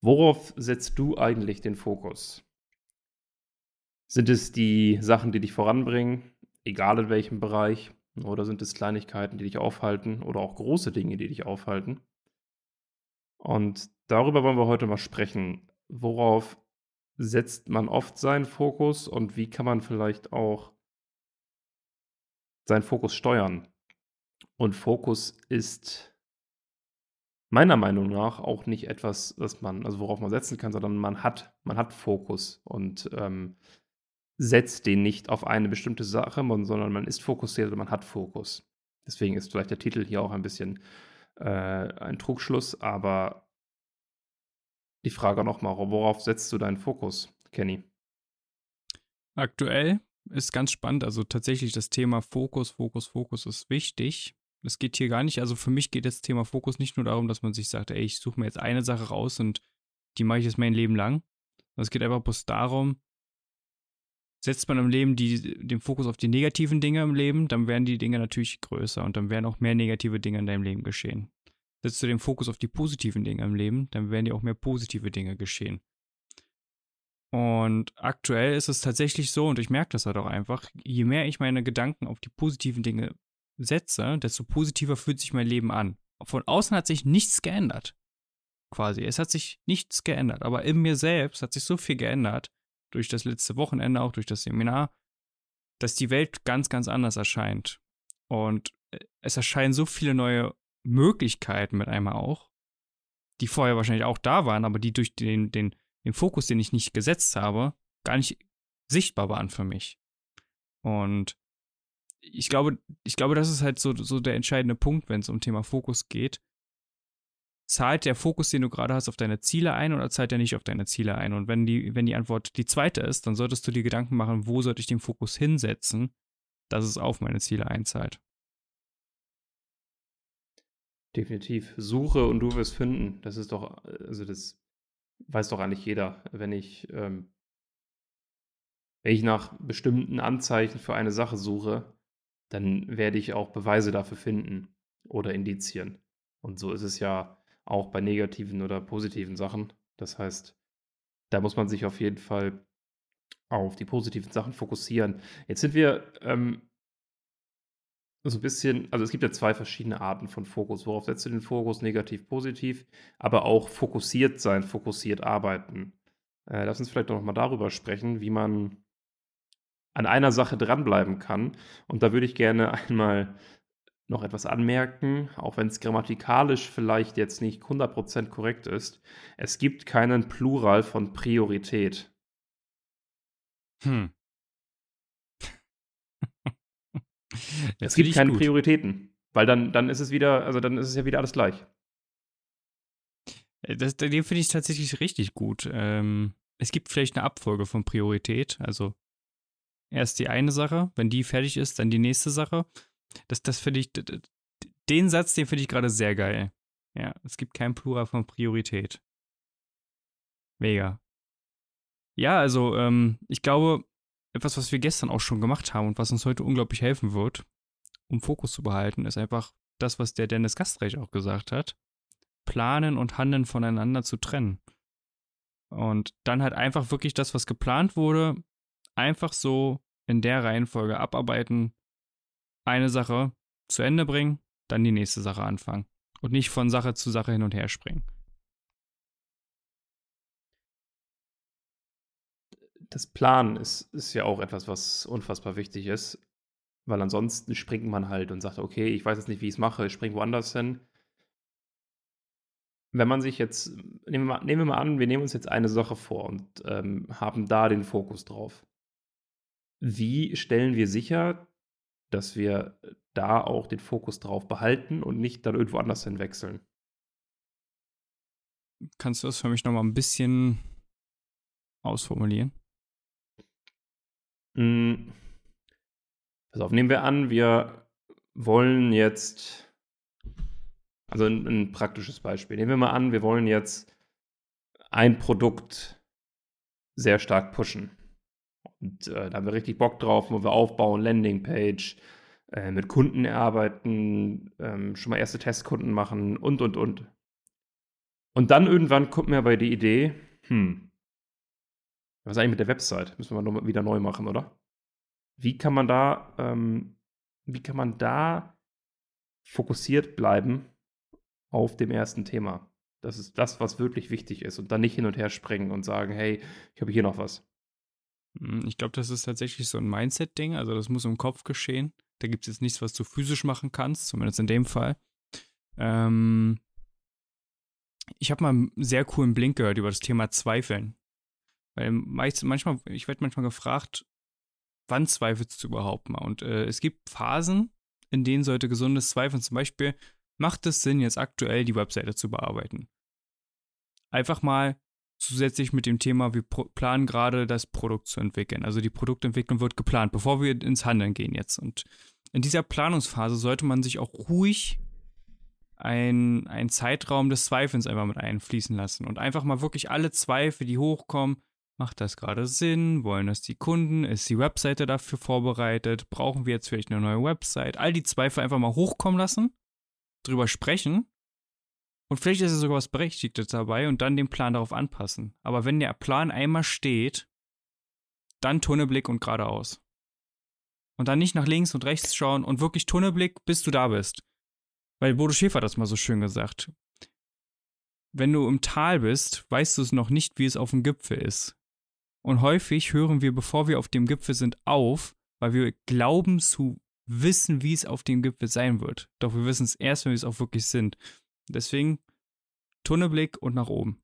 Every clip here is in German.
Worauf setzt du eigentlich den Fokus? Sind es die Sachen, die dich voranbringen, egal in welchem Bereich? Oder sind es Kleinigkeiten, die dich aufhalten oder auch große Dinge, die dich aufhalten? Und darüber wollen wir heute mal sprechen. Worauf setzt man oft seinen Fokus und wie kann man vielleicht auch seinen Fokus steuern? Und Fokus ist meiner Meinung nach auch nicht etwas, das man, also worauf man setzen kann, sondern man hat, man hat Fokus und ähm, setzt den nicht auf eine bestimmte Sache, sondern man ist fokussiert und man hat Fokus. Deswegen ist vielleicht der Titel hier auch ein bisschen äh, ein Trugschluss, aber die Frage nochmal, worauf setzt du deinen Fokus, Kenny? Aktuell ist ganz spannend, also tatsächlich das Thema Fokus, Fokus, Fokus ist wichtig. Es geht hier gar nicht, also für mich geht das Thema Fokus nicht nur darum, dass man sich sagt, ey, ich suche mir jetzt eine Sache raus und die mache ich jetzt mein Leben lang. Es geht einfach bloß darum, setzt man im Leben die, den Fokus auf die negativen Dinge im Leben, dann werden die Dinge natürlich größer und dann werden auch mehr negative Dinge in deinem Leben geschehen. Setzt du den Fokus auf die positiven Dinge im Leben, dann werden dir auch mehr positive Dinge geschehen. Und aktuell ist es tatsächlich so, und ich merke das halt auch einfach, je mehr ich meine Gedanken auf die positiven Dinge setze, desto positiver fühlt sich mein Leben an. Von außen hat sich nichts geändert. Quasi. Es hat sich nichts geändert. Aber in mir selbst hat sich so viel geändert, durch das letzte Wochenende, auch durch das Seminar, dass die Welt ganz, ganz anders erscheint. Und äh, es erscheinen so viele neue Möglichkeiten mit einmal auch, die vorher wahrscheinlich auch da waren, aber die durch den, den, den Fokus, den ich nicht gesetzt habe, gar nicht sichtbar waren für mich. Und ich glaube, ich glaube, das ist halt so, so der entscheidende Punkt, wenn es um Thema Fokus geht. Zahlt der Fokus, den du gerade hast, auf deine Ziele ein oder zahlt er nicht auf deine Ziele ein? Und wenn die, wenn die Antwort die zweite ist, dann solltest du dir Gedanken machen, wo sollte ich den Fokus hinsetzen, dass es auf meine Ziele einzahlt. Definitiv. Suche und du wirst finden. Das ist doch, also das weiß doch eigentlich jeder. Wenn ich, ähm, wenn ich nach bestimmten Anzeichen für eine Sache suche, dann werde ich auch Beweise dafür finden oder Indizien. Und so ist es ja auch bei negativen oder positiven Sachen. Das heißt, da muss man sich auf jeden Fall auf die positiven Sachen fokussieren. Jetzt sind wir ähm, so ein bisschen, also es gibt ja zwei verschiedene Arten von Fokus. Worauf setzt du den Fokus? Negativ, positiv, aber auch fokussiert sein, fokussiert arbeiten. Äh, lass uns vielleicht noch mal darüber sprechen, wie man an einer Sache dranbleiben kann. Und da würde ich gerne einmal noch etwas anmerken, auch wenn es grammatikalisch vielleicht jetzt nicht 100% korrekt ist. Es gibt keinen Plural von Priorität. Hm. es gibt keine gut. Prioritäten, weil dann, dann ist es wieder, also dann ist es ja wieder alles gleich. Äh, das, den finde ich tatsächlich richtig gut. Ähm, es gibt vielleicht eine Abfolge von Priorität, also erst die eine Sache, wenn die fertig ist, dann die nächste Sache. Das, das finde ich, den Satz, den finde ich gerade sehr geil. Ja, es gibt kein Plural von Priorität. Mega. Ja, also, ähm, ich glaube, etwas, was wir gestern auch schon gemacht haben und was uns heute unglaublich helfen wird, um Fokus zu behalten, ist einfach das, was der Dennis Gastreich auch gesagt hat. Planen und Handeln voneinander zu trennen. Und dann halt einfach wirklich das, was geplant wurde, einfach so in der Reihenfolge abarbeiten, eine Sache zu Ende bringen, dann die nächste Sache anfangen und nicht von Sache zu Sache hin und her springen. Das Planen ist, ist ja auch etwas, was unfassbar wichtig ist, weil ansonsten springt man halt und sagt, okay, ich weiß jetzt nicht, wie ich es mache, ich springe woanders hin. Wenn man sich jetzt, nehmen wir, mal, nehmen wir mal an, wir nehmen uns jetzt eine Sache vor und ähm, haben da den Fokus drauf. Wie stellen wir sicher, dass wir da auch den Fokus drauf behalten und nicht dann irgendwo anders hinwechseln? Kannst du das für mich nochmal ein bisschen ausformulieren? Hm. Pass auf, nehmen wir an, wir wollen jetzt, also ein, ein praktisches Beispiel, nehmen wir mal an, wir wollen jetzt ein Produkt sehr stark pushen. Und äh, da haben wir richtig Bock drauf, wo wir aufbauen, Landingpage, äh, mit Kunden arbeiten, ähm, schon mal erste Testkunden machen und, und, und. Und dann irgendwann kommt mir aber die Idee, hm, was ist eigentlich mit der Website? Müssen wir noch wieder neu machen, oder? Wie kann man da, ähm, wie kann man da fokussiert bleiben auf dem ersten Thema? Das ist das, was wirklich wichtig ist und dann nicht hin und her springen und sagen, hey, ich habe hier noch was. Hm, ich glaube, das ist tatsächlich so ein Mindset-Ding. Also das muss im Kopf geschehen. Da gibt es jetzt nichts, was du physisch machen kannst, zumindest in dem Fall. Ähm, ich habe mal einen sehr coolen Blink gehört über das Thema Zweifeln. Weil manchmal, ich werde manchmal gefragt, wann zweifelst du überhaupt mal? Und äh, es gibt Phasen, in denen sollte gesundes Zweifeln, zum Beispiel, macht es Sinn, jetzt aktuell die Webseite zu bearbeiten? Einfach mal zusätzlich mit dem Thema, wir planen gerade das Produkt zu entwickeln. Also die Produktentwicklung wird geplant, bevor wir ins Handeln gehen jetzt. Und in dieser Planungsphase sollte man sich auch ruhig einen Zeitraum des Zweifelns einfach mit einfließen lassen und einfach mal wirklich alle Zweifel, die hochkommen, macht das gerade Sinn? Wollen das die Kunden? Ist die Webseite dafür vorbereitet? Brauchen wir jetzt vielleicht eine neue Website? All die Zweifel einfach mal hochkommen lassen, drüber sprechen und vielleicht ist es sogar was Berechtigtes dabei und dann den Plan darauf anpassen. Aber wenn der Plan einmal steht, dann Tunnelblick und geradeaus. Und dann nicht nach links und rechts schauen und wirklich Tunnelblick, bis du da bist. Weil Bodo Schäfer hat das mal so schön gesagt. Wenn du im Tal bist, weißt du es noch nicht, wie es auf dem Gipfel ist. Und häufig hören wir, bevor wir auf dem Gipfel sind, auf, weil wir glauben zu wissen, wie es auf dem Gipfel sein wird. Doch wir wissen es erst, wenn wir es auch wirklich sind. Deswegen Tunnelblick und nach oben.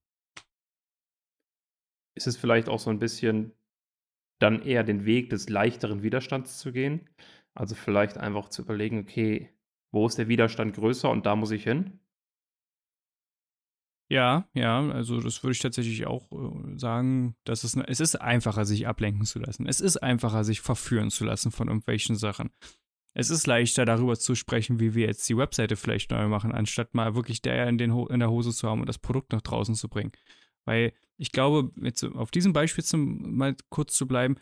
Ist es vielleicht auch so ein bisschen dann eher den Weg des leichteren Widerstands zu gehen? Also vielleicht einfach zu überlegen, okay, wo ist der Widerstand größer und da muss ich hin? Ja, ja, also das würde ich tatsächlich auch äh, sagen, dass es, es ist einfacher, sich ablenken zu lassen. Es ist einfacher, sich verführen zu lassen von irgendwelchen Sachen. Es ist leichter, darüber zu sprechen, wie wir jetzt die Webseite vielleicht neu machen, anstatt mal wirklich der in, den Ho in der Hose zu haben und das Produkt nach draußen zu bringen. Weil ich glaube, jetzt auf diesem Beispiel zum, mal kurz zu bleiben,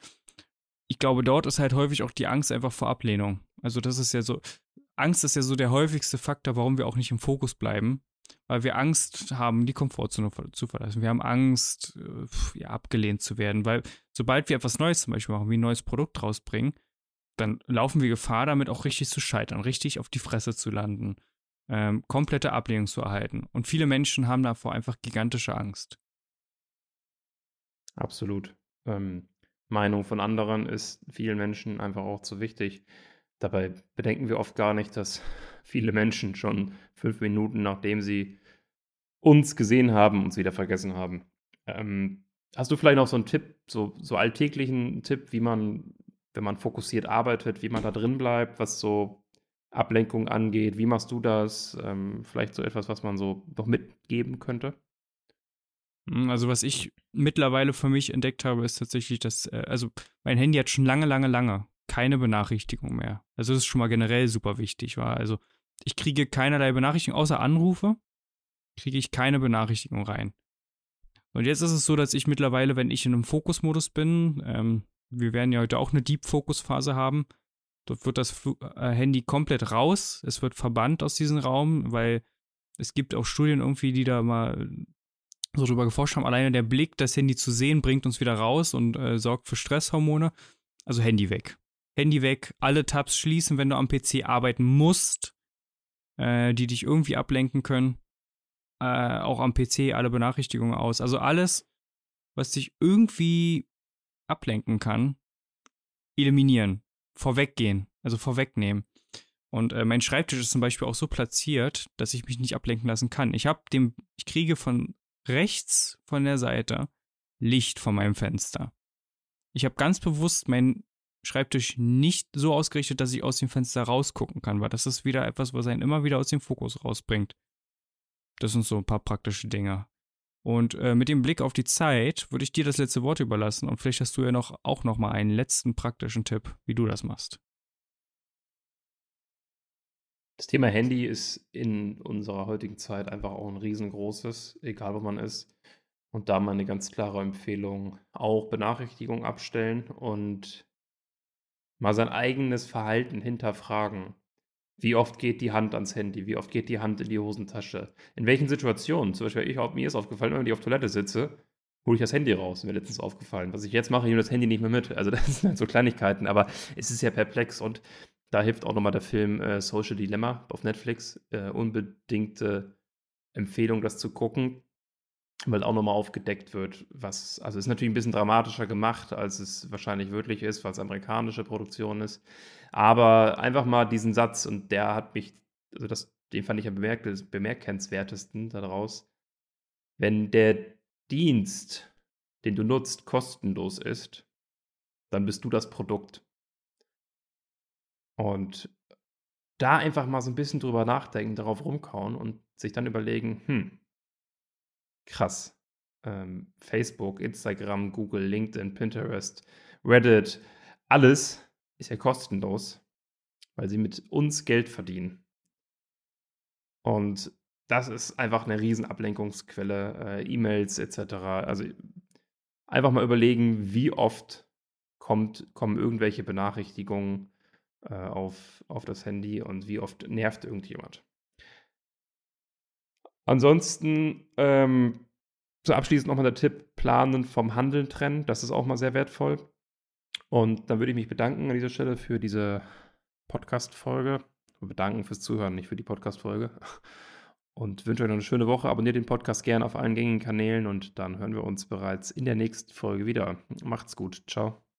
ich glaube, dort ist halt häufig auch die Angst einfach vor Ablehnung. Also das ist ja so, Angst ist ja so der häufigste Faktor, warum wir auch nicht im Fokus bleiben, weil wir Angst haben, die Komfortzone zu verlassen. Wir haben Angst, äh, ja, abgelehnt zu werden, weil sobald wir etwas Neues zum Beispiel machen, wie ein neues Produkt rausbringen, dann laufen wir Gefahr, damit auch richtig zu scheitern, richtig auf die Fresse zu landen, ähm, komplette Ablehnung zu erhalten. Und viele Menschen haben davor einfach gigantische Angst. Absolut. Ähm, Meinung von anderen ist vielen Menschen einfach auch zu wichtig. Dabei bedenken wir oft gar nicht, dass viele Menschen schon fünf Minuten, nachdem sie uns gesehen haben, uns wieder vergessen haben. Ähm, hast du vielleicht noch so einen Tipp, so, so alltäglichen Tipp, wie man, wenn man fokussiert arbeitet, wie man da drin bleibt, was so Ablenkung angeht? Wie machst du das? Ähm, vielleicht so etwas, was man so noch mitgeben könnte? Hm, also, was ich mittlerweile für mich entdeckt habe, ist tatsächlich, dass, äh, also mein Handy hat schon lange, lange, lange keine Benachrichtigung mehr. Also das ist schon mal generell super wichtig, war. Also ich kriege keinerlei Benachrichtigung, außer Anrufe, kriege ich keine Benachrichtigung rein. Und jetzt ist es so, dass ich mittlerweile, wenn ich in einem Fokusmodus bin, ähm, wir werden ja heute auch eine Deep-Fokus-Phase haben, dort wird das Fl äh, Handy komplett raus, es wird verbannt aus diesem Raum, weil es gibt auch Studien irgendwie, die da mal so drüber geforscht haben, alleine der Blick, das Handy zu sehen, bringt uns wieder raus und äh, sorgt für Stresshormone. Also Handy weg. Handy weg, alle Tabs schließen, wenn du am PC arbeiten musst, äh, die dich irgendwie ablenken können. Äh, auch am PC alle Benachrichtigungen aus. Also alles, was dich irgendwie ablenken kann, eliminieren, vorweggehen, also vorwegnehmen. Und äh, mein Schreibtisch ist zum Beispiel auch so platziert, dass ich mich nicht ablenken lassen kann. Ich habe dem, ich kriege von rechts von der Seite Licht von meinem Fenster. Ich habe ganz bewusst mein Schreibtisch nicht so ausgerichtet, dass ich aus dem Fenster rausgucken kann, weil das ist wieder etwas, was einen immer wieder aus dem Fokus rausbringt. Das sind so ein paar praktische Dinge. Und äh, mit dem Blick auf die Zeit würde ich dir das letzte Wort überlassen und vielleicht hast du ja noch auch noch mal einen letzten praktischen Tipp, wie du das machst. Das Thema Handy ist in unserer heutigen Zeit einfach auch ein riesengroßes, egal wo man ist. Und da meine ganz klare Empfehlung, auch Benachrichtigungen abstellen und mal sein eigenes Verhalten hinterfragen. Wie oft geht die Hand ans Handy? Wie oft geht die Hand in die Hosentasche? In welchen Situationen? Zum Beispiel, ich, mir ist aufgefallen, wenn ich auf Toilette sitze, hole ich das Handy raus. Mir letztens aufgefallen. Was ich jetzt mache, ich nehme das Handy nicht mehr mit. Also das sind halt so Kleinigkeiten, aber es ist ja perplex und da hilft auch nochmal der Film äh, Social Dilemma auf Netflix. Äh, unbedingte Empfehlung, das zu gucken, weil auch nochmal aufgedeckt wird, was, also ist natürlich ein bisschen dramatischer gemacht, als es wahrscheinlich wirklich ist, weil es amerikanische Produktion ist. Aber einfach mal diesen Satz, und der hat mich, also das, den fand ich am bemerkenswertesten daraus. Wenn der Dienst, den du nutzt, kostenlos ist, dann bist du das Produkt. Und da einfach mal so ein bisschen drüber nachdenken, darauf rumkauen und sich dann überlegen, hm, krass. Ähm, Facebook, Instagram, Google, LinkedIn, Pinterest, Reddit, alles ist ja kostenlos, weil sie mit uns Geld verdienen. Und das ist einfach eine riesen Ablenkungsquelle, äh, E-Mails etc. Also einfach mal überlegen, wie oft kommt, kommen irgendwelche Benachrichtigungen äh, auf, auf das Handy und wie oft nervt irgendjemand. Ansonsten, ähm, so abschließend nochmal der Tipp: Planen vom Handeln trennen. Das ist auch mal sehr wertvoll. Und dann würde ich mich bedanken an dieser Stelle für diese Podcast-Folge. Bedanken fürs Zuhören, nicht für die Podcast-Folge. Und wünsche euch noch eine schöne Woche. Abonniert den Podcast gerne auf allen gängigen Kanälen und dann hören wir uns bereits in der nächsten Folge wieder. Macht's gut. Ciao.